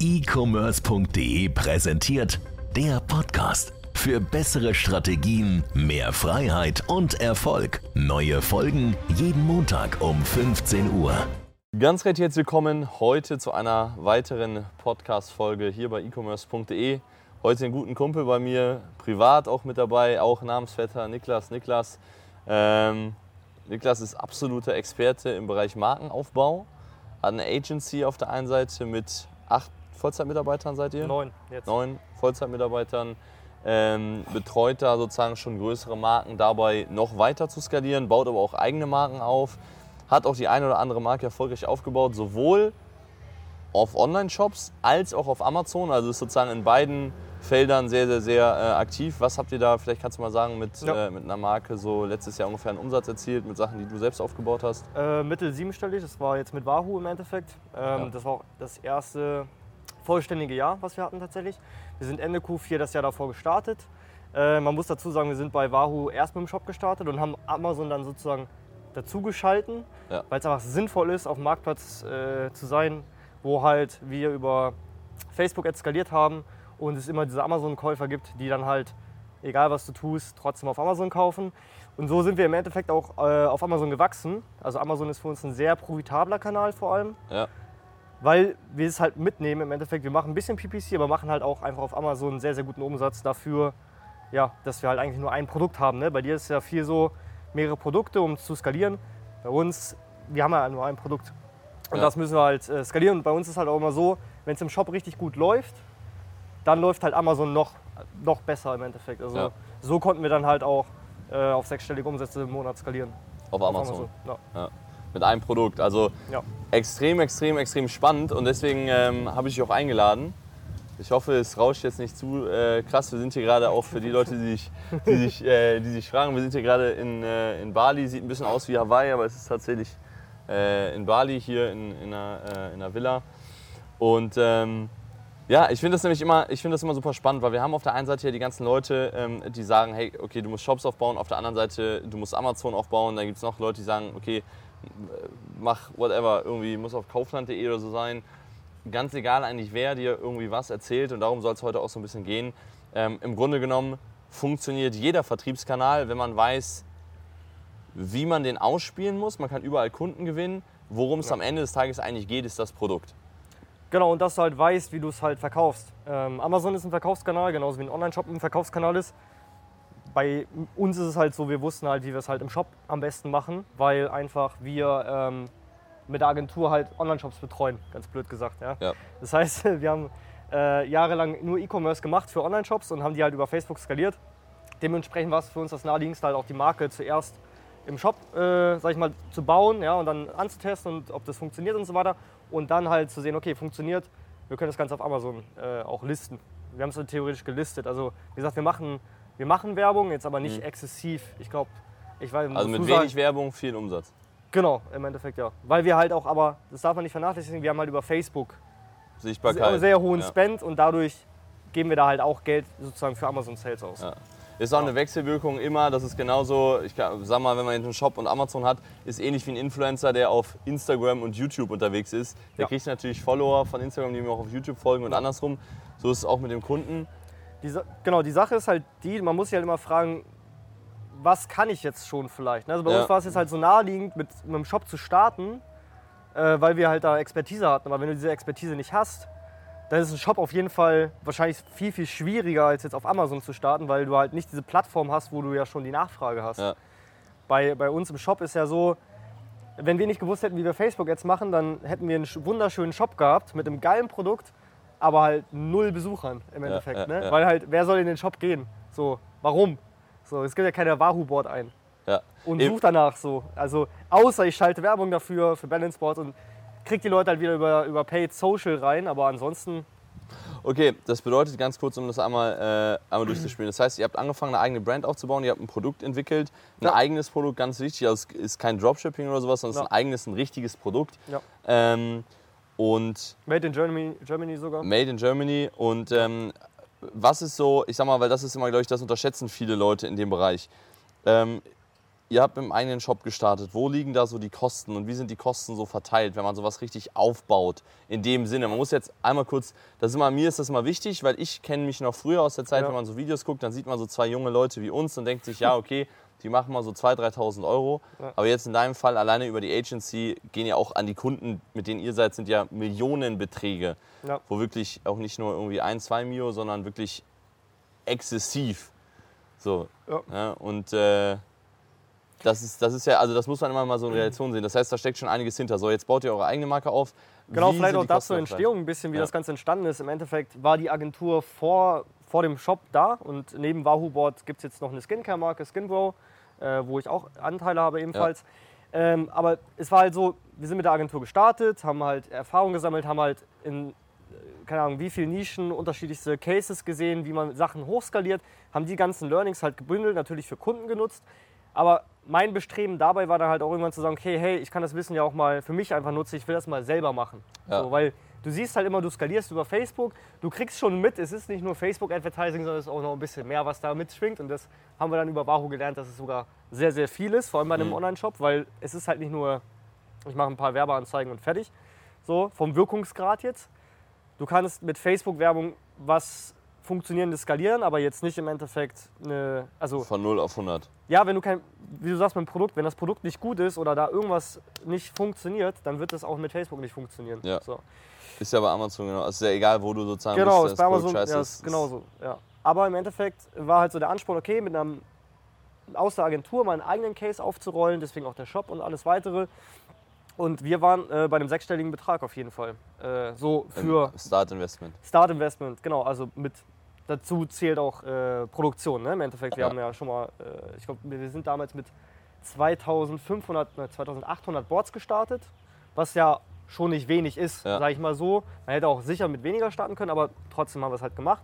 e-commerce.de präsentiert der Podcast. Für bessere Strategien, mehr Freiheit und Erfolg. Neue Folgen jeden Montag um 15 Uhr. Ganz recht herzlich willkommen heute zu einer weiteren Podcast-Folge hier bei e-commerce.de. Heute einen guten Kumpel bei mir, privat auch mit dabei, auch Namensvetter Niklas. Niklas, ähm, Niklas ist absoluter Experte im Bereich Markenaufbau, hat eine Agency auf der einen Seite mit acht Vollzeitmitarbeitern seid ihr? Neun jetzt. Neun Vollzeitmitarbeitern. Ähm, betreut da sozusagen schon größere Marken dabei noch weiter zu skalieren, baut aber auch eigene Marken auf, hat auch die eine oder andere Marke erfolgreich aufgebaut, sowohl auf Online-Shops als auch auf Amazon, also ist sozusagen in beiden Feldern sehr, sehr, sehr äh, aktiv. Was habt ihr da, vielleicht kannst du mal sagen, mit, Ja. äh, mit einer Marke so letztes Jahr ungefähr einen Umsatz erzielt, mit Sachen, die du selbst aufgebaut hast? Äh, mittel siebenstellig, das war jetzt mit Wahoo im Endeffekt. Ähm, Ja. Das war auch das erste vollständige Jahr, was wir hatten tatsächlich. Wir sind Ende Q4 das Jahr davor gestartet. Äh, man muss dazu sagen, wir sind bei Wahoo erst mit dem Shop gestartet und haben Amazon dann sozusagen dazugeschalten, Ja. weil es einfach sinnvoll ist, auf dem Marktplatz äh, zu sein, wo halt wir über Facebook skaliert haben und es immer diese Amazon-Käufer gibt, die dann halt, egal was du tust, trotzdem auf Amazon kaufen. Und so sind wir im Endeffekt auch äh, auf Amazon gewachsen. Also Amazon ist für uns ein sehr profitabler Kanal vor allem, Ja. Weil wir es halt mitnehmen im Endeffekt. Wir machen ein bisschen PPC, aber machen halt auch einfach auf Amazon einen sehr, sehr guten Umsatz dafür, ja, dass wir halt eigentlich nur ein Produkt haben. Ne? Bei dir ist ja viel so mehrere Produkte, um zu skalieren. Bei uns, wir haben ja nur ein Produkt. Und Ja. das müssen wir halt äh, skalieren. Und bei uns ist halt auch immer so, wenn es im Shop richtig gut läuft, dann läuft halt Amazon noch, noch besser im Endeffekt. Also Ja. so konnten wir dann halt auch äh, auf sechsstellige Umsätze im Monat skalieren. Auf Auf Amazon. Ja. Mit einem Produkt. Also Ja. extrem, extrem, extrem spannend und deswegen ähm, habe ich dich auch eingeladen. Ich hoffe, es rauscht jetzt nicht zu äh, krass. Wir sind hier gerade auch für die Leute, die sich, die sich, äh, die sich fragen, wir sind hier gerade in, äh, in Bali. Sieht ein bisschen aus wie Hawaii, aber es ist tatsächlich äh, in Bali hier in, in, einer, äh, in einer Villa. Und ähm, ja, ich finde das nämlich immer, ich das immer super spannend, weil wir haben auf der einen Seite ja die ganzen Leute, ähm, die sagen, hey, okay, du musst Shops aufbauen, auf der anderen Seite, du musst Amazon aufbauen. Dann gibt es noch Leute, die sagen, okay, mach whatever, irgendwie muss auf kaufland.de oder so sein. Ganz egal eigentlich, wer dir irgendwie was erzählt und darum soll es heute auch so ein bisschen gehen. Ähm, Im Grunde genommen funktioniert jeder Vertriebskanal, wenn man weiß, wie man den ausspielen muss. Man kann überall Kunden gewinnen. Worum es am Ende des Tages eigentlich geht, ist das Produkt. Genau, und dass du halt weißt, wie du es halt verkaufst. Ähm, Amazon ist ein Verkaufskanal, genauso wie ein Online-Shop ein Verkaufskanal ist. Bei uns ist es halt so, wir wussten halt, wie wir es halt im Shop am besten machen, weil einfach wir ähm, mit der Agentur halt Online-Shops betreuen, ganz blöd gesagt. Ja? Ja. Das heißt, wir haben äh, jahrelang nur E-Commerce gemacht für Online-Shops und haben die halt über Facebook skaliert. Dementsprechend war es für uns das naheliegendste, halt auch die Marke zuerst im Shop, äh, sag ich mal, zu bauen ja, und dann anzutesten und ob das funktioniert und so weiter. Und dann halt zu sehen, okay, funktioniert, wir können das Ganze auf Amazon äh, auch listen. Wir haben es dann theoretisch gelistet. Also wie gesagt, wir machen, wir machen Werbung, jetzt aber nicht exzessiv. Ich glaube, ich weiß Mhm. Also mit wenig sagen- Werbung, viel Umsatz. Genau, im Endeffekt ja. Weil wir halt auch, aber das darf man nicht vernachlässigen, wir haben halt über Facebook Sichtbarkeit. sehr, sehr hohen ja. Spend und dadurch geben wir da halt auch Geld sozusagen für Amazon Sales aus. Ja. Ist auch eine Wechselwirkung immer, das ist genauso, ich kann, sag mal, wenn man einen Shop und Amazon hat, ist ähnlich wie ein Influencer, der auf Instagram und YouTube unterwegs ist. Der Ja. kriegt natürlich Follower von Instagram, die ihm auch auf YouTube folgen und andersrum. So ist es auch mit dem Kunden. Die, genau, die Sache ist halt die, man muss sich halt immer fragen, was kann ich jetzt schon vielleicht? ne? Also bei Ja. uns war es jetzt halt so naheliegend, mit, mit einem Shop zu starten, äh, weil wir halt da Expertise hatten. Aber wenn du diese Expertise nicht hast, dann ist ein Shop auf jeden Fall wahrscheinlich viel, viel schwieriger, als jetzt auf Amazon zu starten, weil du halt nicht diese Plattform hast, wo du ja schon die Nachfrage hast. Ja. Bei, bei uns im Shop ist ja so, wenn wir nicht gewusst hätten, wie wir Facebook jetzt machen, dann hätten wir einen sch- wunderschönen Shop gehabt mit einem geilen Produkt, aber halt null Besuchern im Endeffekt. ja, ne? ja. Weil halt, wer soll in den Shop gehen? So, warum? So, es gibt ja keine Wahoo-Board ein. Ja. Und sucht danach so. Also, außer ich schalte Werbung dafür, für Balance Boards und krieg die Leute halt wieder über, über Paid Social rein, aber ansonsten, Okay, das bedeutet ganz kurz, um das einmal, äh, einmal durchzuspielen. Das heißt, ihr habt angefangen, eine eigene Brand aufzubauen, ihr habt ein Produkt entwickelt, ein Ja. eigenes Produkt, ganz wichtig. Also es ist kein Dropshipping oder sowas, sondern es ist Ja. ein eigenes, ein richtiges Produkt. ja. Ähm, und Made in Germany, Germany sogar. Made in Germany. Und ähm, was ist so, ich sag mal, weil das ist immer, glaube ich, das unterschätzen viele Leute in dem Bereich. Ähm, ihr habt einem eigenen Shop gestartet. Wo liegen da so die Kosten und wie sind die Kosten so verteilt, wenn man sowas richtig aufbaut? In dem Sinne, man muss jetzt einmal kurz, das ist immer, mir ist das immer wichtig, weil ich kenne mich noch früher aus der Zeit, Ja. wenn man so Videos guckt, dann sieht man so zwei junge Leute wie uns und denkt sich, ja, okay, die machen mal so 2.000, 3.000 Euro. Ja. Aber jetzt in deinem Fall, alleine über die Agency, gehen ja auch an die Kunden, mit denen ihr seid, sind ja Millionenbeträge. Ja. Wo wirklich auch nicht nur irgendwie ein, zwei Mio, sondern wirklich exzessiv. So. Ja. Ja, und äh, das ist, das ist ja, also das muss man immer mal so in Relation sehen. Das heißt, da steckt schon einiges hinter. So, jetzt baut ihr eure eigene Marke auf. Genau, Wie vielleicht auch dazu Entstehung ein bisschen, wie Ja. das Ganze entstanden ist. Im Endeffekt war die Agentur vor, vor dem Shop da und neben Wahoo Board gibt es jetzt noch eine Skincare-Marke, Skinbro, äh, wo ich auch Anteile habe ebenfalls. Ähm, aber es war halt so, wir sind mit der Agentur gestartet, haben halt Erfahrung gesammelt, haben halt in, äh, keine Ahnung, wie viele Nischen, unterschiedlichste Cases gesehen, wie man Sachen hochskaliert, haben die ganzen Learnings halt gebündelt, natürlich für Kunden genutzt. Aber mein Bestreben dabei war dann halt auch irgendwann zu sagen, okay, hey, ich kann das Wissen ja auch mal für mich einfach nutzen, ich will das mal selber machen. Ja. So, weil du siehst halt immer, du skalierst über Facebook, du kriegst schon mit, es ist nicht nur Facebook-Advertising, sondern es ist auch noch ein bisschen mehr, was da mitschwingt. Und das haben wir dann über Wahoo gelernt, dass es sogar sehr, sehr viel ist, vor allem bei einem Mhm. Online-Shop, weil es ist halt nicht nur, ich mache ein paar Werbeanzeigen und fertig. So, vom Wirkungsgrad jetzt. Du kannst mit Facebook-Werbung was Funktionierendes skalieren, aber jetzt nicht im Endeffekt eine, also Von 0 auf 100. ja, wenn du kein, wie du sagst, mit dem Produkt, wenn das Produkt nicht gut ist oder da irgendwas nicht funktioniert, dann wird das auch mit Facebook nicht funktionieren. Ja. So. Ist ja bei Amazon genau. Es ist ja egal, wo du sozusagen Genau, bist, ist bei Amazon scheiße ja, ist. genauso. Ja. Aber im Endeffekt war halt so der Ansporn, okay, mit einem aus der Agentur mal einen eigenen Case aufzurollen, deswegen auch der Shop und alles weitere. Und wir waren äh, bei einem sechsstelligen Betrag auf jeden Fall. Äh, so für Start Investment. Start Investment, genau. Also mit dazu zählt auch äh, Produktion. Ne? Im Endeffekt, wir Ja. haben ja schon mal, äh, ich glaube, wir sind damals mit 2500, ne, 2800 Boards gestartet, was ja schon nicht wenig ist, Ja. sage ich mal so. Man hätte auch sicher mit weniger starten können, aber trotzdem haben wir es halt gemacht.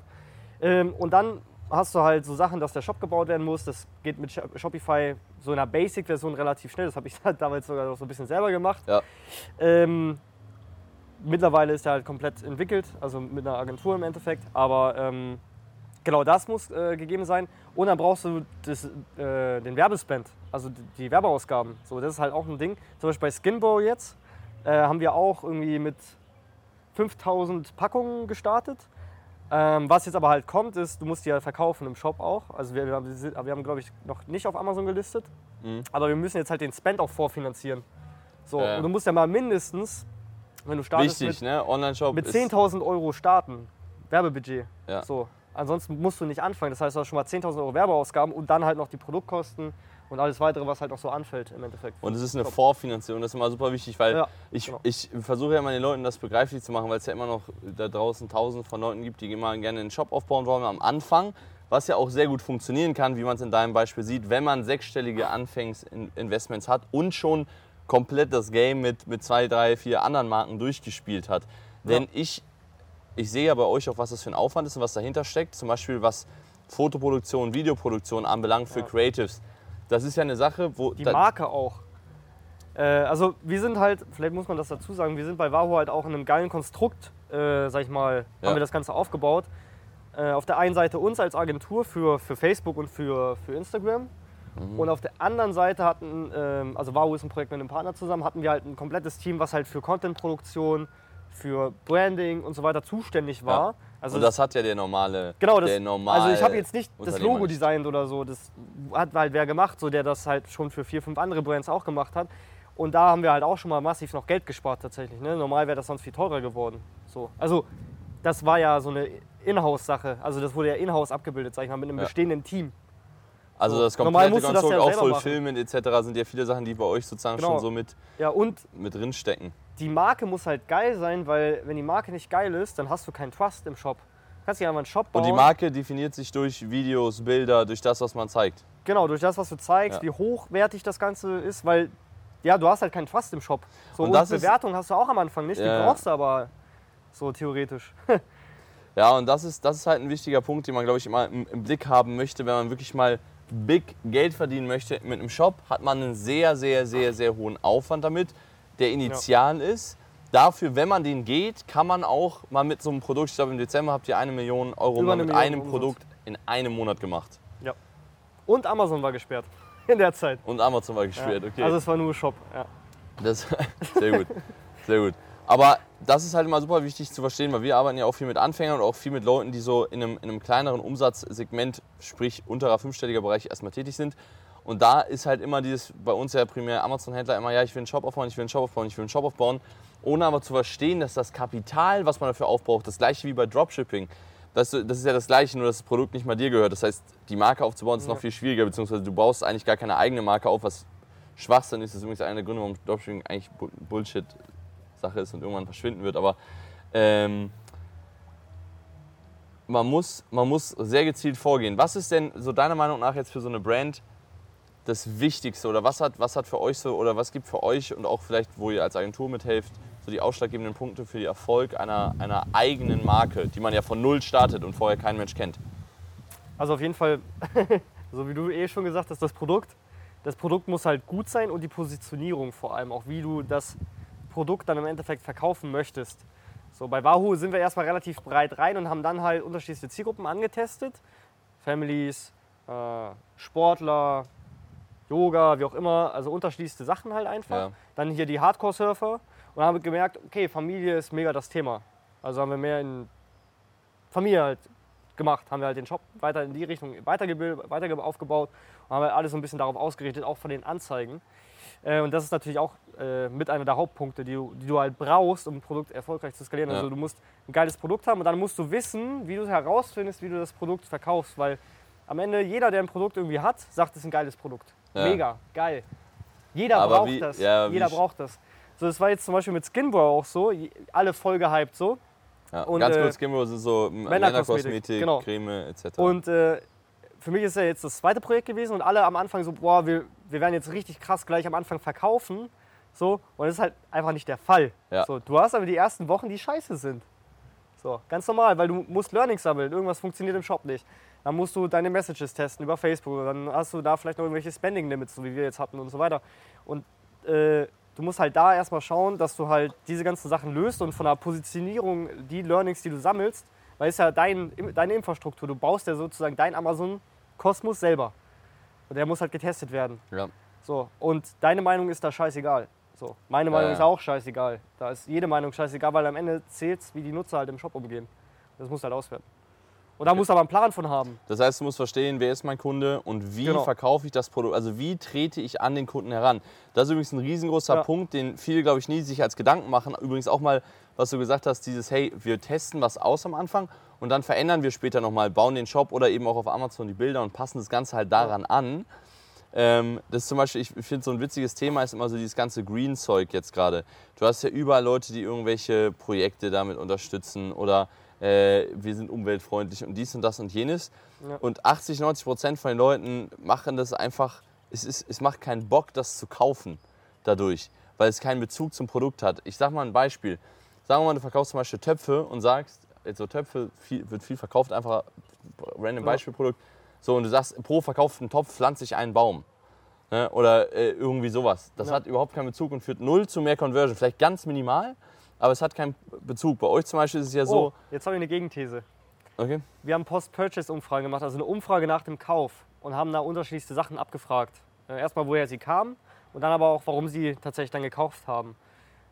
Ähm, und dann hast du halt so Sachen, dass der Shop gebaut werden muss. Das geht mit Shop- Shopify so in der Basic-Version relativ schnell. Das habe ich damals sogar noch so ein bisschen selber gemacht. Ja. Ähm, mittlerweile ist er halt komplett entwickelt, also mit einer Agentur im Endeffekt. Aber ähm, genau das muss äh, gegeben sein. Und dann brauchst du das, äh, den Werbespend, also die, die Werbeausgaben. So, das ist halt auch ein Ding. Zum Beispiel bei Skinbow jetzt äh, haben wir auch irgendwie mit 5000 Packungen gestartet. Ähm, was jetzt aber halt kommt, ist, du musst die ja verkaufen im Shop auch. Also wir, wir haben, wir haben glaube ich, noch nicht auf Amazon gelistet. Mhm. Aber wir müssen jetzt halt den Spend auch vorfinanzieren. So, Ja. und du musst ja mal mindestens, wenn du startest, Wichtig, mit, ne? Online-Shop mit ist 10.000 Euro starten. Werbebudget. Ja. So. Ansonsten musst du nicht anfangen. Das heißt, du hast schon mal 10.000 Euro Werbeausgaben und dann halt noch die Produktkosten und alles weitere, was halt noch so anfällt im Endeffekt. Und es ist eine Top. Vorfinanzierung, das ist immer super wichtig, weil Ja, ich, genau. ich versuche ja immer den Leuten das begreiflich zu machen, weil es ja immer noch da draußen tausend von Leuten gibt, die immer gerne einen Shop aufbauen wollen am Anfang, was ja auch sehr gut funktionieren kann, wie man es in deinem Beispiel sieht, wenn man sechsstellige Anfangsinvestments hat und schon komplett das Game mit, mit zwei, drei, vier anderen Marken durchgespielt hat. Denn ich, ich sehe ja bei euch auch, was das für ein Aufwand ist und was dahinter steckt, zum Beispiel was Fotoproduktion, Videoproduktion anbelangt für Ja. Creatives. Das ist ja eine Sache, wo Die Marke auch. Äh, also wir sind halt, vielleicht muss man das dazu sagen, wir sind bei Wahoo halt auch in einem geilen Konstrukt, äh, sag ich mal, Ja. haben wir das Ganze aufgebaut. Äh, auf der einen Seite uns als Agentur für, für Facebook und für, für Instagram. Mhm. Und auf der anderen Seite hatten, ähm, also Wahoo ist ein Projekt mit einem Partner zusammen, hatten wir halt ein komplettes Team, was halt für Contentproduktion, für Branding und so weiter zuständig war. Ja. Also und das hat ja der normale. Genau, das, der normale also ich habe jetzt nicht das Logo designt oder so. Das hat halt wer gemacht, so der das halt schon für vier, fünf andere Brands auch gemacht hat. Und da haben wir halt auch schon mal massiv noch Geld gespart tatsächlich. Ne? Normal wäre das sonst viel teurer geworden. So. Also das war ja so eine Inhouse-Sache. Also das wurde ja Inhouse abgebildet, sag ich mal, mit einem Ja. bestehenden Team. Also So. das komplette du das Konstrukt, ja auch machen. Fulfillment etc. sind ja viele Sachen, die bei euch sozusagen Genau. schon so mit, Ja, und mit drinstecken. Die Marke muss halt geil sein, weil wenn die Marke nicht geil ist, dann hast du keinen Trust im Shop. Du kannst ja einfach einen Shop bauen. Und die Marke definiert sich durch Videos, Bilder, durch das, was man zeigt. Genau, durch das, was du zeigst, Ja. wie hochwertig das Ganze ist, weil ja, du hast halt keinen Trust im Shop. So, Und das ist- Bewertung hast du auch am Anfang nicht, Ja, die brauchst du aber so theoretisch. Ja, und das ist, das ist halt ein wichtiger Punkt, den man, glaube ich, immer im, im Blick haben möchte, wenn man wirklich mal big Geld verdienen möchte mit einem Shop, hat man einen sehr, sehr, sehr, sehr hohen Aufwand damit, der initial ist. Dafür, wenn man den geht, kann man auch mal mit so einem Produkt, ich glaube im Dezember habt ihr eine Million Euro eine mit Million einem Umsatz. Produkt in einem Monat gemacht. Ja. Und Amazon war gesperrt. in der Zeit. Und Amazon war gesperrt, okay. Also es war nur Shop. Ja. Das, sehr gut, sehr gut. Aber das ist halt immer super wichtig zu verstehen, weil wir arbeiten ja auch viel mit Anfängern und auch viel mit Leuten, die so in einem, in einem kleineren Umsatzsegment, sprich unterer fünfstelliger Bereich erstmal tätig sind. Und da ist halt immer dieses, bei uns ja primär Amazon-Händler immer, ja, ich will einen Shop aufbauen, ich will einen Shop aufbauen, ich will einen Shop aufbauen, ohne aber zu verstehen, dass das Kapital, was man dafür aufbraucht, das gleiche wie bei Dropshipping, das, das ist ja das gleiche, nur dass das Produkt nicht mal dir gehört. Das heißt, die Marke aufzubauen ist noch viel schwieriger, beziehungsweise du baust eigentlich gar keine eigene Marke auf, was Schwachsinn ist. Das ist übrigens einer der Gründe, warum Dropshipping eigentlich Bullshit-Sache ist und irgendwann verschwinden wird. Aber ähm, man, muss, man muss sehr gezielt vorgehen. Was ist denn so deiner Meinung nach jetzt für so eine Brand das Wichtigste oder was hat, was hat für euch so oder was gibt für euch und auch vielleicht, wo ihr als Agentur mithelft, so die ausschlaggebenden Punkte für den Erfolg einer, einer eigenen Marke, die man ja von null startet und vorher kein Mensch kennt? Also auf jeden Fall, so wie du eh schon gesagt hast, das Produkt. Das Produkt muss halt gut sein und die Positionierung vor allem, auch wie du das Produkt dann im Endeffekt verkaufen möchtest. So, bei Wahoo sind wir erstmal relativ breit rein und haben dann halt unterschiedliche Zielgruppen angetestet. Families, äh, Sportler, Yoga, wie auch immer, also unterschiedlichste Sachen halt einfach. Ja. Dann hier die Hardcore-Surfer und haben gemerkt, okay, Familie ist mega das Thema. Also haben wir mehr in Familie halt gemacht, haben wir halt den Shop weiter in die Richtung weitergebildet, weiter aufgebaut und haben halt alles so ein bisschen darauf ausgerichtet, auch von den Anzeigen. Äh, und das ist natürlich auch äh, mit einer der Hauptpunkte, die du, die du halt brauchst, um ein Produkt erfolgreich zu skalieren. Ja. Also du musst ein geiles Produkt haben und dann musst du wissen, wie du herausfindest, wie du das Produkt verkaufst, weil am Ende jeder, der ein Produkt irgendwie hat, sagt, es ist ein geiles Produkt. Ja. Mega, geil. Jeder Aber braucht wie- das. ja, jeder braucht das. So, das war jetzt zum Beispiel mit Skinbro auch so, alle voll gehypt so. Ja. Und, Ganz äh, kurz, Skimbo ist so Männerkosmetik, Männerkosmetik, genau. Creme etc. Und äh, für mich ist ja jetzt das zweite Projekt gewesen und alle am Anfang so, boah, wir, wir werden jetzt richtig krass gleich am Anfang verkaufen. So, und das ist halt einfach nicht der Fall. Ja. So, du hast aber die ersten Wochen, die scheiße sind. So, ganz normal, weil du musst Learnings sammeln. Irgendwas funktioniert im Shop nicht. Dann musst du deine Messages testen über Facebook. Dann hast du da vielleicht noch irgendwelche Spending Limits, so wie wir jetzt hatten und so weiter. Und äh, du musst halt da erstmal schauen, dass du halt diese ganzen Sachen löst und von der Positionierung die Learnings, die du sammelst, weil es ja dein, deine Infrastruktur, du baust ja sozusagen dein Amazon-Kosmos selber. Und der muss halt getestet werden. ja. So, und deine Meinung ist da scheißegal. So, meine Ja, Meinung ja. ist auch scheißegal. Da ist jede Meinung scheißegal, weil am Ende zählt wie die Nutzer halt im Shop umgehen. Das muss halt auswerten. Und da muss aber einen Plan von haben. Das heißt, du musst verstehen, wer ist mein Kunde und wie Genau. verkaufe ich das Produkt, also wie trete ich an den Kunden heran. Das ist übrigens ein riesengroßer Ja. Punkt, den viele, glaube ich, nie sich als Gedanken machen. Übrigens auch mal, was du gesagt hast, dieses, hey, wir testen was aus am Anfang und dann verändern wir später nochmal, bauen den Shop oder eben auch auf Amazon die Bilder und passen das Ganze halt daran an. Ähm, das ist zum Beispiel, ich finde so ein witziges Thema ist immer so dieses ganze Green-Zeug jetzt gerade. Du hast ja überall Leute, die irgendwelche Projekte damit unterstützen oder äh, wir sind umweltfreundlich und dies und das und jenes. Ja. Und 80, 90 Prozent von den Leuten machen das einfach, es, ist, es macht keinen Bock, das zu kaufen dadurch, weil es keinen Bezug zum Produkt hat. Ich sag mal ein Beispiel. Sagen wir mal, du verkaufst zum Beispiel Töpfe und sagst, jetzt so Töpfe viel, wird viel verkauft, einfach random. Beispielprodukt. So, und du sagst, pro verkauften Topf pflanze ich einen Baum. Ne? Oder äh, irgendwie sowas. Das Ja. hat überhaupt keinen Bezug und führt null zu mehr Conversion. Vielleicht ganz minimal, aber es hat keinen Bezug. Bei euch zum Beispiel ist es ja Oh, so. jetzt habe ich eine Gegenthese. Okay. Wir haben Post-Purchase-Umfragen gemacht, also eine Umfrage nach dem Kauf und haben da unterschiedlichste Sachen abgefragt. Äh, erstmal, woher sie kamen und dann aber auch, warum sie tatsächlich dann gekauft haben.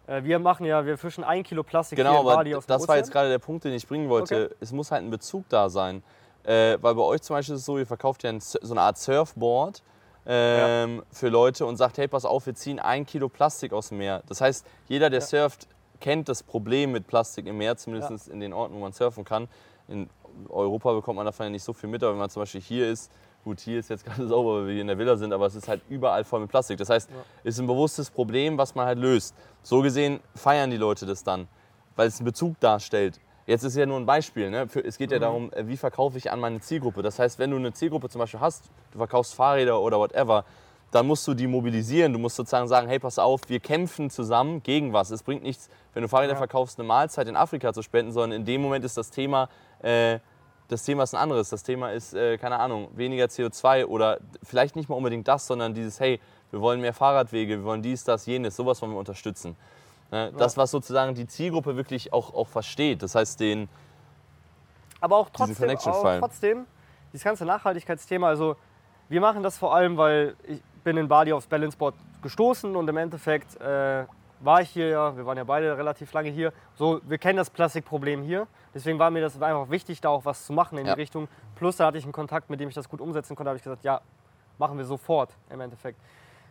Äh, wir machen ja, wir fischen ein Kilo Plastik hier Genau, in aber Bali aus dem das war jetzt Ozean. gerade der Punkt, den ich bringen wollte. Okay. Es muss halt ein Bezug da sein. Äh, weil bei euch zum Beispiel ist es so, ihr verkauft ja ein, so eine Art Surfboard ähm, für Leute und sagt, hey, pass auf, wir ziehen ein Kilo Plastik aus dem Meer. Das heißt, jeder, der Ja. surft, kennt das Problem mit Plastik im Meer, zumindest in den Orten, wo man surfen kann. In Europa bekommt man davon ja nicht so viel mit, aber wenn man zum Beispiel hier ist, gut, hier ist jetzt gerade sauber, weil wir hier in der Villa sind, aber es ist halt überall voll mit Plastik. Das heißt, es ist ein bewusstes Problem, was man halt löst. So gesehen feiern die Leute das dann, weil es einen Bezug darstellt. Jetzt ist ja nur ein Beispiel. Ne? Für, es geht ja darum, äh, wie verkaufe ich an meine Zielgruppe. Das heißt, wenn du eine Zielgruppe zum Beispiel hast, du verkaufst Fahrräder oder whatever, dann musst du die mobilisieren. Du musst sozusagen sagen, hey, pass auf, wir kämpfen zusammen gegen was. Es bringt nichts, wenn du Fahrräder Ja. verkaufst, eine Mahlzeit in Afrika zu spenden, sondern in dem Moment ist das Thema, äh, das Thema ist ein anderes. Das Thema ist, äh, keine Ahnung, weniger CO2 oder vielleicht nicht mal unbedingt das, sondern dieses, hey, wir wollen mehr Fahrradwege, wir wollen dies, das, jenes, sowas wollen wir unterstützen. Ne? Das, was sozusagen die Zielgruppe wirklich auch, auch versteht. Das heißt, den, Aber auch trotzdem, auch trotzdem, dieses ganze Nachhaltigkeitsthema, also wir machen das vor allem, weil ich bin in Bali aufs Balanceboard gestoßen und im Endeffekt äh, war ich hier ja, wir waren ja beide relativ lange hier. So, wir kennen das Plastikproblem hier. Deswegen war mir das einfach wichtig, da auch was zu machen in Ja. die Richtung. Plus da hatte ich einen Kontakt, mit dem ich das gut umsetzen konnte. Da habe ich gesagt, ja, machen wir sofort im Endeffekt.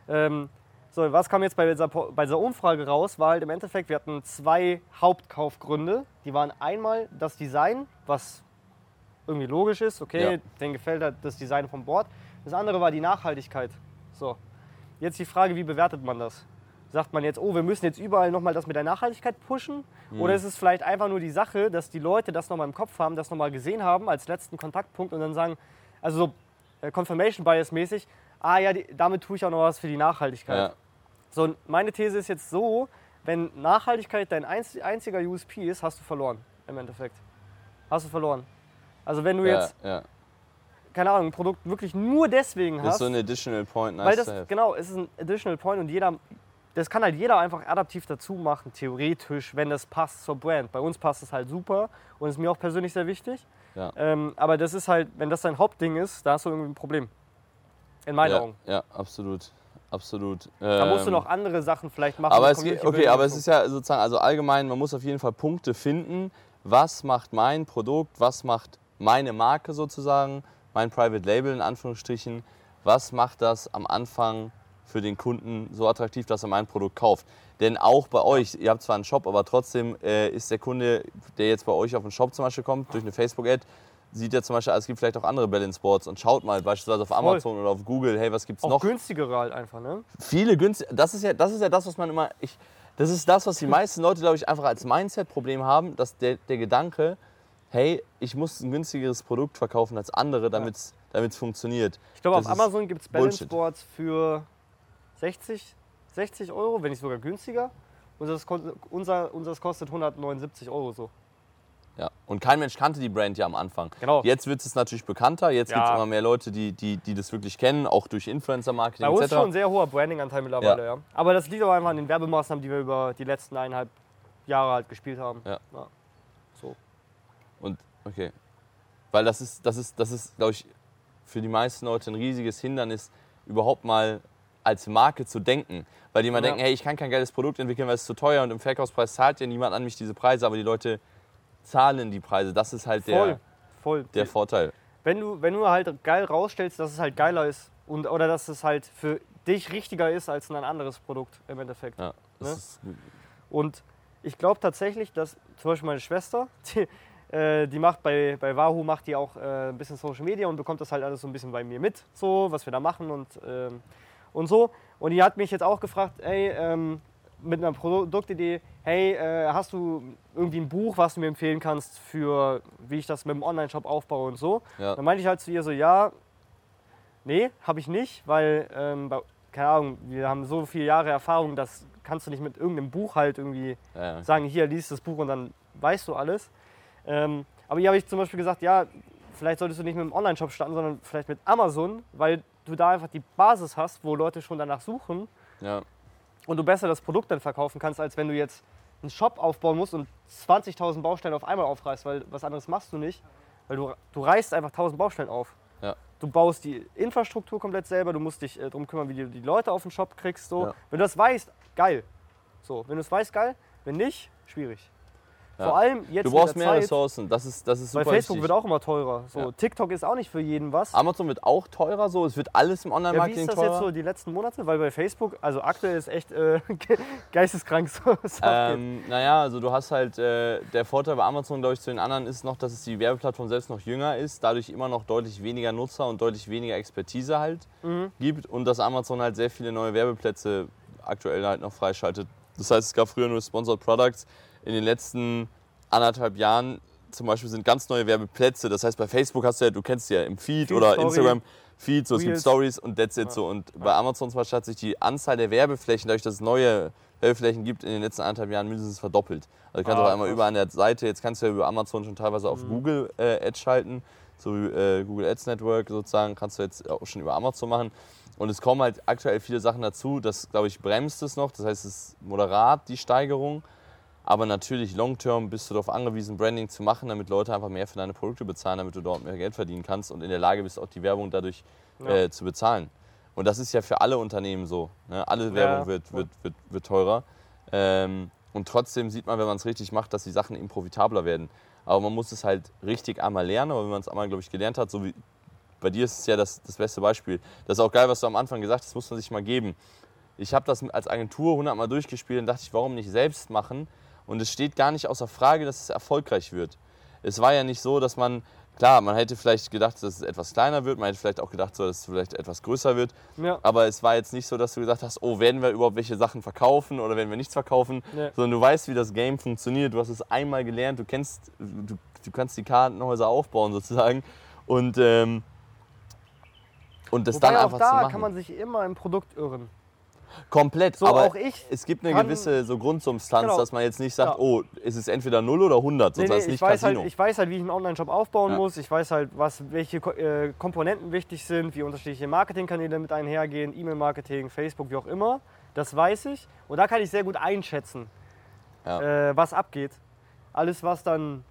Ähm, so, was kam jetzt bei dieser, bei dieser Umfrage raus? War halt im Endeffekt, wir hatten zwei Hauptkaufgründe. Die waren einmal das Design, was irgendwie logisch ist, okay, Ja. denen gefällt halt das Design vom Board. Das andere war die Nachhaltigkeit. So, jetzt die Frage, wie bewertet man das? Sagt man jetzt, oh, wir müssen jetzt überall nochmal das mit der Nachhaltigkeit pushen? Oder ist es vielleicht einfach nur die Sache, dass die Leute das nochmal im Kopf haben, das nochmal gesehen haben als letzten Kontaktpunkt und dann sagen, also so äh, Confirmation Bias mäßig, ah ja, die, damit tue ich auch noch was für die Nachhaltigkeit. Ja. So, meine These ist jetzt so, wenn Nachhaltigkeit dein einz- einziger USP ist, hast du verloren im Endeffekt. Hast du verloren. Also wenn du Ja, jetzt, ja. Keine Ahnung, ein Produkt wirklich nur deswegen Das ist hast, so ein additional point, nice weil to das, have. genau, es ist ein additional point und jeder, das kann halt jeder einfach adaptiv dazu machen, theoretisch, wenn das passt zur Brand. Bei uns passt es halt super und ist mir auch persönlich sehr wichtig. Ja. Ähm, aber das ist halt, wenn das dein Hauptding ist, da hast du irgendwie ein Problem. In meinen ja, Augen. ja, absolut. Absolut. Da musst du Ähm, noch andere Sachen vielleicht machen. Aber es, geht- okay, aber es ist ja sozusagen, also allgemein, man muss auf jeden Fall Punkte finden. Was macht mein Produkt, was macht meine Marke sozusagen, mein Private Label in Anführungsstrichen, was macht das am Anfang für den Kunden so attraktiv, dass er mein Produkt kauft? Denn auch bei euch, ihr habt zwar einen Shop, aber trotzdem äh, ist der Kunde, der jetzt bei euch auf den Shop zum Beispiel kommt, durch eine Facebook-Ad, sieht er zum Beispiel, ah, es gibt vielleicht auch andere Balance Boards und schaut mal beispielsweise auf Amazon oder auf Google, hey, was gibt's Auch noch? günstigere halt einfach, ne? viele günstig. Das ist ja das, ist ja das was man immer. Ich, das ist das, was die meisten Leute, glaube ich, einfach als Mindset-Problem haben, dass der, der Gedanke, hey, ich muss ein günstigeres Produkt verkaufen als andere, damit es funktioniert. Ich glaube, auf ist Amazon gibt es Balance. Boards für 60, 60 Euro, wenn nicht sogar günstiger. Unseres, unser, unseres kostet 179 Euro so. Ja. Und kein Mensch kannte die Brand ja am Anfang. Genau. Jetzt wird es natürlich bekannter, jetzt Ja. gibt es immer mehr Leute, die, die, die das wirklich kennen, auch durch Influencer-Marketing uns etc. schon ein sehr hoher Branding-Anteil mittlerweile, ja. Aber das liegt aber einfach an den Werbemaßnahmen, die wir über die letzten eineinhalb Jahre halt gespielt haben. Ja. So. Und okay. Weil das ist, das ist, das ist, glaube ich, für die meisten Leute ein riesiges Hindernis, überhaupt mal als Marke zu denken. Weil die immer Ja. denken, hey, ich kann kein geiles Produkt entwickeln, weil es zu teuer und im Verkaufspreis zahlt ja niemand an mich diese Preise, aber die Leute zahlen die Preise. Das ist halt Voll. der, Voll. der Vorteil. wenn, du, wenn du halt geil rausstellst, dass es halt geiler ist und, oder dass es halt für dich richtiger ist als ein anderes Produkt im Endeffekt. Ja, Ne? Und ich glaube tatsächlich, dass zum Beispiel meine Schwester, die, die macht bei, bei Wahoo macht die auch äh, ein bisschen Social Media und bekommt das halt alles so ein bisschen bei mir mit, so was wir da machen und, ähm, und so. Und die hat mich jetzt auch gefragt, ey, ähm, mit einer Produktidee, hey, äh, hast du irgendwie ein Buch, was du mir empfehlen kannst für, wie ich das mit dem Online-Shop aufbaue und so. ja. Dann meinte ich halt zu ihr so, ja, nee, habe ich nicht, weil, ähm, bei, keine Ahnung, wir haben so viele Jahre Erfahrung, das kannst du nicht mit irgendeinem Buch halt irgendwie Ja, ja. sagen, hier, liest das Buch und dann weißt du alles. Ähm, aber hier habe ich zum Beispiel gesagt, ja, vielleicht solltest du nicht mit dem Online-Shop starten, sondern vielleicht mit Amazon, weil du da einfach die Basis hast, wo Leute schon danach suchen ja. und du besser das Produkt dann verkaufen kannst, als wenn du jetzt einen Shop aufbauen musst und 20.000 Baustellen auf einmal aufreißt, weil was anderes machst du nicht, weil du, du reißt einfach 1.000 Baustellen auf. Ja. Du baust die Infrastruktur komplett selber, du musst dich äh, darum kümmern, wie du die Leute auf den Shop kriegst. So. Ja. Wenn du das weißt, geil. So, wenn du es weißt, geil. Wenn nicht, schwierig. Ja. Vor allem jetzt Du brauchst mehr Zeit, Ressourcen. Das ist, das ist weil super Facebook wichtig. wird auch immer teurer. So, Ja. TikTok ist auch nicht für jeden was. Amazon wird auch teurer so. Es wird alles im Ja, wie Online-Marketing ist das teurer. jetzt so die letzten Monate? Weil bei Facebook, also aktuell ist echt äh, geisteskrank so. Ähm, naja, also du hast halt, äh, der Vorteil bei Amazon, glaube ich, zu den anderen ist noch, dass es die Werbeplattform selbst noch jünger ist, dadurch immer noch deutlich weniger Nutzer und deutlich weniger Expertise halt Mhm. gibt und dass Amazon halt sehr viele neue Werbeplätze aktuell halt noch freischaltet. Das heißt, es gab früher nur Sponsored Products. In den letzten anderthalb Jahren zum Beispiel sind ganz neue Werbeplätze. Das heißt, bei Facebook hast du ja, du kennst ja im Feed, Feed, oder Story, Instagram Feed, so es gibt. Stories und that's it Ja. so. Und bei Amazon zum Beispiel hat sich die Anzahl der Werbeflächen, dadurch, dass es neue Werbeflächen gibt, in den letzten anderthalb Jahren mindestens verdoppelt. Also du kannst Ah, auch einmal über an der Seite, jetzt kannst du ja über Amazon schon teilweise auf Mhm. Google äh, Ads schalten, so wie äh, Google Ads Network sozusagen, kannst du jetzt auch schon über Amazon machen. Und es kommen halt aktuell viele Sachen dazu, das glaube ich bremst es noch, das heißt es ist moderat die Steigerung. Aber natürlich, long term bist du darauf angewiesen, Branding zu machen, damit Leute einfach mehr für deine Produkte bezahlen, damit du dort mehr Geld verdienen kannst und in der Lage bist, auch die Werbung dadurch Ja. äh, zu bezahlen. Und das ist ja für alle Unternehmen so. Ne? Alle Werbung Ja. wird, wird, wird, wird teurer. Ähm, und trotzdem sieht man, wenn man es richtig macht, dass die Sachen eben profitabler werden. Aber man muss es halt richtig einmal lernen. Aber wenn man es einmal, glaube ich, gelernt hat, so wie bei dir ist es ja das, das beste Beispiel. Das ist auch geil, was du am Anfang gesagt hast, muss man sich mal geben. Ich habe das als Agentur 100 Mal durchgespielt und dachte ich, warum nicht selbst machen? Und es steht gar nicht außer Frage, dass es erfolgreich wird. Es war ja nicht so, dass man, klar, man hätte vielleicht gedacht, dass es etwas kleiner wird, man hätte vielleicht auch gedacht, so, dass es vielleicht etwas größer wird. Ja. Aber es war jetzt nicht so, dass du gesagt hast, oh, werden wir überhaupt welche Sachen verkaufen oder werden wir nichts verkaufen, Nee. sondern du weißt, wie das Game funktioniert. Du hast es einmal gelernt, du kennst, du, du kannst die Kartenhäuser aufbauen sozusagen und und und das Wobei dann auch einfach da zu machen. kann man sich immer im Produkt irren. Komplett. So aber auch ich es gibt eine kann- gewisse so Grundsubstanz, Genau. dass man jetzt nicht sagt, Ja. oh, es ist entweder 0 oder 100, sonst Nee, nee, ist es ich, nicht weiß Casino. halt, ich weiß halt, wie ich einen Online-Shop aufbauen Ja. muss. Ich weiß halt, was, welche äh, Komponenten wichtig sind, wie unterschiedliche Marketingkanäle mit einhergehen, E-Mail-Marketing, Facebook, wie auch immer. Das weiß ich. Und da kann ich sehr gut einschätzen, Ja. äh, was abgeht. Alles, was dann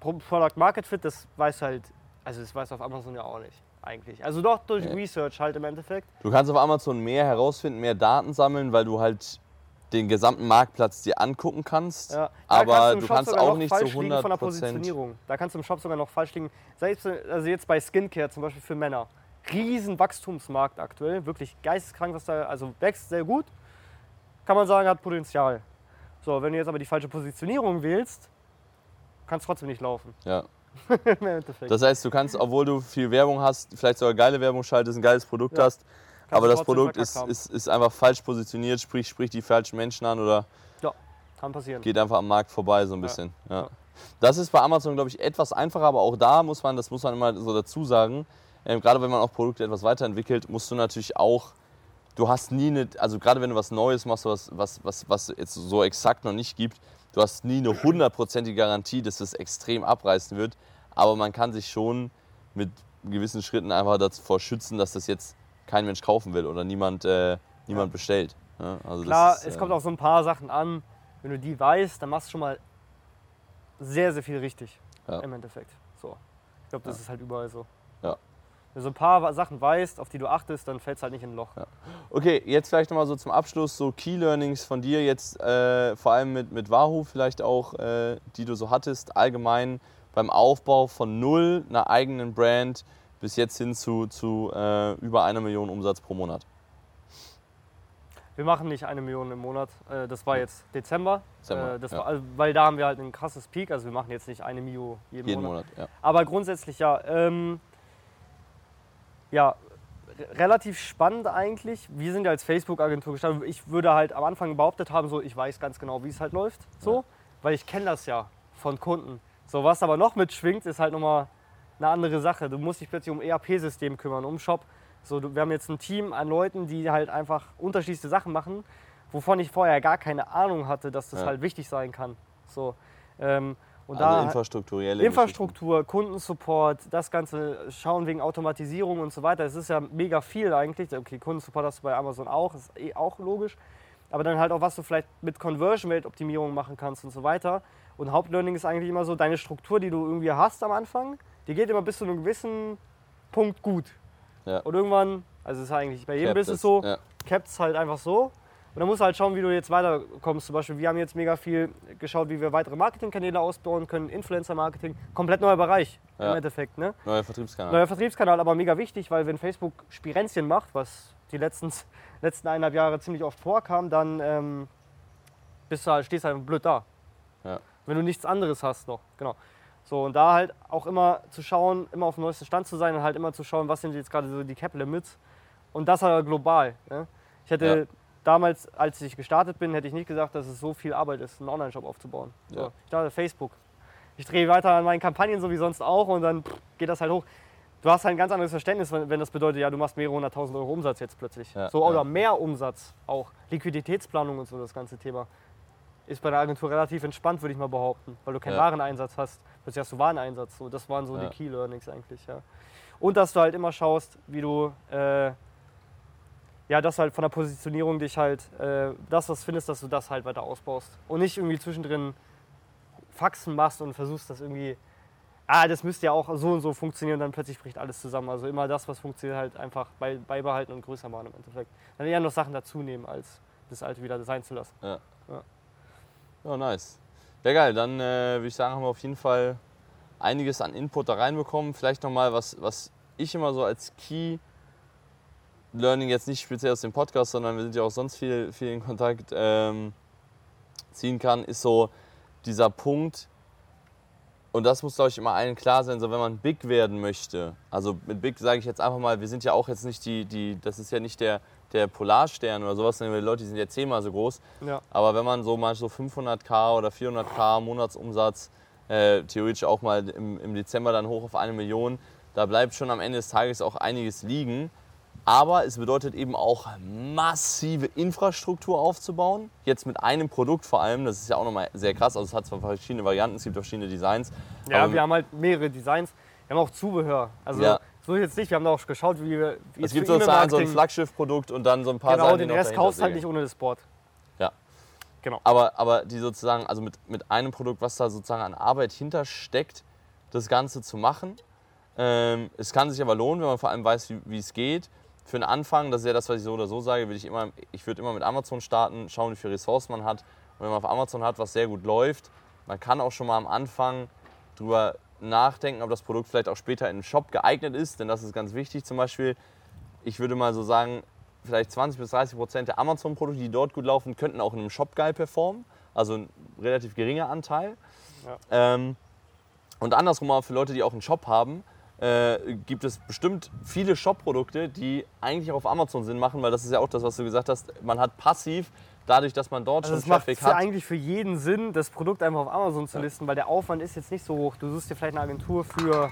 Pro- Product Market Fit, das weiß halt, also das weiß auf Amazon ja auch nicht eigentlich. Also doch durch Ja. Research halt im Endeffekt. Du kannst auf Amazon mehr herausfinden, mehr Daten sammeln, weil du halt den gesamten Marktplatz dir angucken kannst. Ja. Aber im du Shop kannst auch nicht zu falsch liegen 100 von der Positionierung. Da kannst du im Shop sogar noch falsch liegen. Selbst also jetzt bei Skincare zum Beispiel für Männer. Riesen Wachstumsmarkt aktuell. Wirklich geisteskrank, was da, also wächst sehr gut. Kann man sagen, hat Potenzial. So, wenn du jetzt aber die falsche Positionierung wählst, kann es trotzdem nicht laufen. Ja. Im Endeffekt. Das heißt, du kannst, obwohl du viel Werbung hast, vielleicht sogar geile Werbung schaltest, ein geiles Produkt Ja. hast, Kannst aber das Produkt ist, ist, ist einfach falsch positioniert, sprich, sprich die falschen Menschen an oder kann passieren. geht einfach am Markt vorbei so ein bisschen. Ja. Ja. Das ist bei Amazon, glaube ich, etwas einfacher, aber auch da muss man, das muss man immer so dazu sagen, ähm, gerade wenn man auch Produkte etwas weiterentwickelt, musst du natürlich auch, du hast nie eine, also gerade wenn du was Neues machst, was, was, was, was es so exakt noch nicht gibt, du hast nie eine hundertprozentige Garantie, dass es extrem abreißen wird, aber man kann sich schon mit gewissen Schritten einfach davor schützen, dass das jetzt kein Mensch kaufen will oder niemand, äh, niemand bestellt. Ja, also das Klar, ist, es äh, kommt auf so ein paar Sachen an. Wenn du die weißt, dann machst du schon mal sehr, sehr viel richtig. Ja. Im Endeffekt. So. Ich glaube, das ist halt überall so. Ja. Wenn du so ein paar Sachen weißt, auf die du achtest, dann fällt es halt nicht in ein Loch. Okay, jetzt vielleicht nochmal so zum Abschluss, so Key Learnings von dir jetzt, äh, vor allem mit, mit Wahoo vielleicht auch, äh, die du so hattest, allgemein beim Aufbau von null einer eigenen Brand bis jetzt hin zu, zu äh, über einer Million Umsatz pro Monat. Wir machen nicht eine Million im Monat. Äh, Das war jetzt Dezember. Dezember, Äh, Das ja. war, also, weil da haben wir halt ein krasses Peak. Also wir machen jetzt nicht eine Mio jeden, Jeden Monat. Monat, ja. Aber grundsätzlich ja. Ähm, ja, re- relativ spannend eigentlich. Wir sind ja als Facebook-Agentur gestartet. Ich würde halt am Anfang behauptet haben, so ich weiß ganz genau, wie es halt läuft. So, Ja. weil ich kenne das ja von Kunden. So, was aber noch mitschwingt, ist halt nochmal eine andere Sache. Du musst dich plötzlich um ERP-System kümmern, um Shop. So, wir haben jetzt ein Team an Leuten, die halt einfach unterschiedlichste Sachen machen, wovon ich vorher gar keine Ahnung hatte, dass das Ja. halt wichtig sein kann. So, ähm, und Also da infrastrukturelle Infrastruktur, Kundensupport, das Ganze, schauen wegen Automatisierung und so weiter. Es ist ja mega viel eigentlich. Okay, Kundensupport hast du bei Amazon auch, ist eh auch logisch. Aber dann halt auch, was du vielleicht mit Conversion-Rate-Optimierung machen kannst und so weiter. Und Hauptlearning ist eigentlich immer so, deine Struktur, die du irgendwie hast am Anfang, die geht immer bis zu einem gewissen Punkt gut. Ja. Und irgendwann, also es ist eigentlich bei jedem Capped Business so, ja. cappt es halt einfach so. Und dann musst du halt schauen, wie du jetzt weiterkommst. Zum Beispiel, wir haben jetzt mega viel geschaut, wie wir weitere Marketingkanäle ausbauen können, Influencer-Marketing, komplett neuer Bereich Ja. im Endeffekt. Ne? Neuer Vertriebskanal. Neuer Vertriebskanal, aber mega wichtig, weil wenn Facebook Spirenzchen macht, was die letzten, letzten eineinhalb Jahre ziemlich oft vorkam, dann ähm, bist du halt, stehst du halt blöd da. Ja. Wenn du nichts anderes hast noch. Genau. So, und da halt auch immer zu schauen, immer auf dem neuesten Stand zu sein und halt immer zu schauen, was sind jetzt gerade so die Cap-Limits. Und das halt global. Ne? Ich hätte Ja. Damals, als ich gestartet bin, hätte ich nicht gesagt, dass es so viel Arbeit ist, einen Online-Shop aufzubauen. So, Ja. Ich dachte, Facebook. Ich drehe weiter an meinen Kampagnen, so wie sonst auch, und dann pff, geht das halt hoch. Du hast halt ein ganz anderes Verständnis, wenn, wenn das bedeutet, ja, du machst mehrere hunderttausend Euro Umsatz jetzt plötzlich. Ja, so, oder ja. mehr Umsatz auch. Liquiditätsplanung und so, das ganze Thema. Ist bei der Agentur relativ entspannt, würde ich mal behaupten, weil du keinen Ja. Wareneinsatz hast. Plötzlich hast du Wareneinsatz. So, das waren so die Key Learnings eigentlich, ja. Und dass du halt immer schaust, wie du äh, ja, dass du halt von der Positionierung dich halt, äh, das, was findest, dass du das halt weiter ausbaust. Und nicht irgendwie zwischendrin Faxen machst und versuchst das irgendwie, ah, das müsste ja auch so und so funktionieren und dann plötzlich bricht alles zusammen. Also immer das, was funktioniert, halt einfach bei, beibehalten und größer machen im Endeffekt. Dann eher noch Sachen dazu nehmen, als das alte wieder sein zu lassen. Ja, nice. Ja, geil. Dann äh, würde ich sagen, haben wir auf jeden Fall einiges an Input da reinbekommen. Vielleicht nochmal, was, was ich immer so als Key Learning jetzt nicht speziell aus dem Podcast, sondern wir sind ja auch sonst viel, viel in Kontakt ähm, ziehen kann, ist so dieser Punkt, und das muss, glaube ich, immer allen klar sein, so wenn man big werden möchte. Also mit big sage ich jetzt einfach mal, wir sind ja auch jetzt nicht die, die das ist ja nicht der, der Polarstern oder sowas, sondern die Leute, die sind ja zehnmal so groß. Ja. Aber wenn man so mal so 500k oder 400k Monatsumsatz, äh, theoretisch auch mal im, im Dezember dann hoch auf eine Million, da bleibt schon am Ende des Tages auch einiges liegen. Aber es bedeutet eben auch massive Infrastruktur aufzubauen. Jetzt mit einem Produkt vor allem, das ist ja auch nochmal sehr krass. Also es hat zwar verschiedene Varianten, es gibt verschiedene Designs. Ja, wir haben halt mehrere Designs. Wir haben auch Zubehör. Also Ja. so jetzt nicht, wir haben da auch geschaut, wie wir. Wie es gibt sozusagen so ein Flaggschiff-Produkt und dann so ein paar Genau, Sachen, den die noch Rest kaufst halt nicht ohne das Board. Ja. Genau. Aber, aber die sozusagen, also mit, mit einem Produkt, was da sozusagen an Arbeit hintersteckt, das Ganze zu machen. Ähm, es kann sich aber lohnen, wenn man vor allem weiß, wie es geht. Für den Anfang, das ist ja das, was ich so oder so sage, würde ich immer, ich würde immer mit Amazon starten, schauen, wie viele Ressourcen man hat. Und wenn man auf Amazon hat, was sehr gut läuft, man kann auch schon mal am Anfang drüber nachdenken, ob das Produkt vielleicht auch später in einem Shop geeignet ist, denn das ist ganz wichtig. Zum Beispiel, ich würde mal so sagen, vielleicht 20 bis 30 Prozent der Amazon-Produkte, die dort gut laufen, könnten auch in einem Shop geil performen. Also ein relativ geringer Anteil. Ähm, und andersrum auch für Leute, die auch einen Shop haben, äh, gibt es bestimmt viele Shop-Produkte, die eigentlich auch auf Amazon Sinn machen, weil das ist ja auch das, was du gesagt hast. Man hat passiv, dadurch, dass man dort Also schon macht Traffic hat. eigentlich für jeden Sinn, das Produkt einfach auf Amazon zu listen, weil der Aufwand ist jetzt nicht so hoch. Du suchst dir vielleicht eine Agentur für,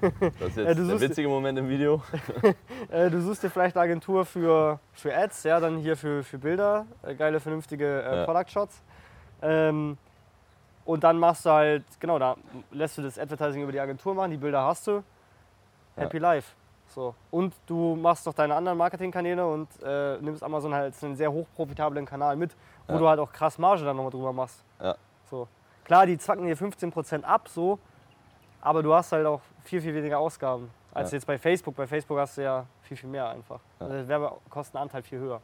Das ist Ja, jetzt du der witzige Moment im Video. äh, du suchst dir vielleicht eine Agentur für, für Ads, ja, dann hier für, für Bilder, äh, geile, vernünftige äh, Ja. Product Shots. Ähm, und dann machst du halt, genau, da lässt du das Advertising über die Agentur machen, die Bilder hast du. Happy Life. So. Und du machst doch deine anderen Marketingkanäle und äh, nimmst Amazon halt als einen sehr hochprofitablen Kanal mit, wo Ja. du halt auch krass Marge dann nochmal drüber machst. Ja. So. Klar, die zwacken dir 15% ab, so, aber du hast halt auch viel, viel weniger Ausgaben als Ja. jetzt bei Facebook. Bei Facebook hast du ja viel, viel mehr einfach. Ja. Also der Werbekostenanteil viel höher.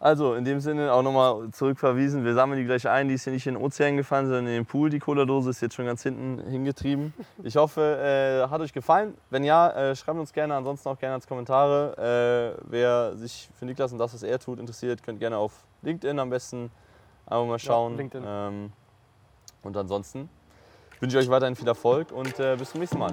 Also in dem Sinne auch nochmal zurückverwiesen, wir sammeln die gleich ein, die ist hier nicht in den Ozean gefallen, sondern in den Pool. Die Cola-Dose ist jetzt schon ganz hinten hingetrieben. Ich hoffe, äh, hat euch gefallen. Wenn ja, äh, schreibt uns gerne, ansonsten auch gerne als Kommentare. Äh, wer sich für Niklas und das, was er tut, interessiert, könnt gerne auf LinkedIn am besten einfach mal schauen. LinkedIn. Ähm, und ansonsten wünsche ich euch weiterhin viel Erfolg und äh, bis zum nächsten Mal.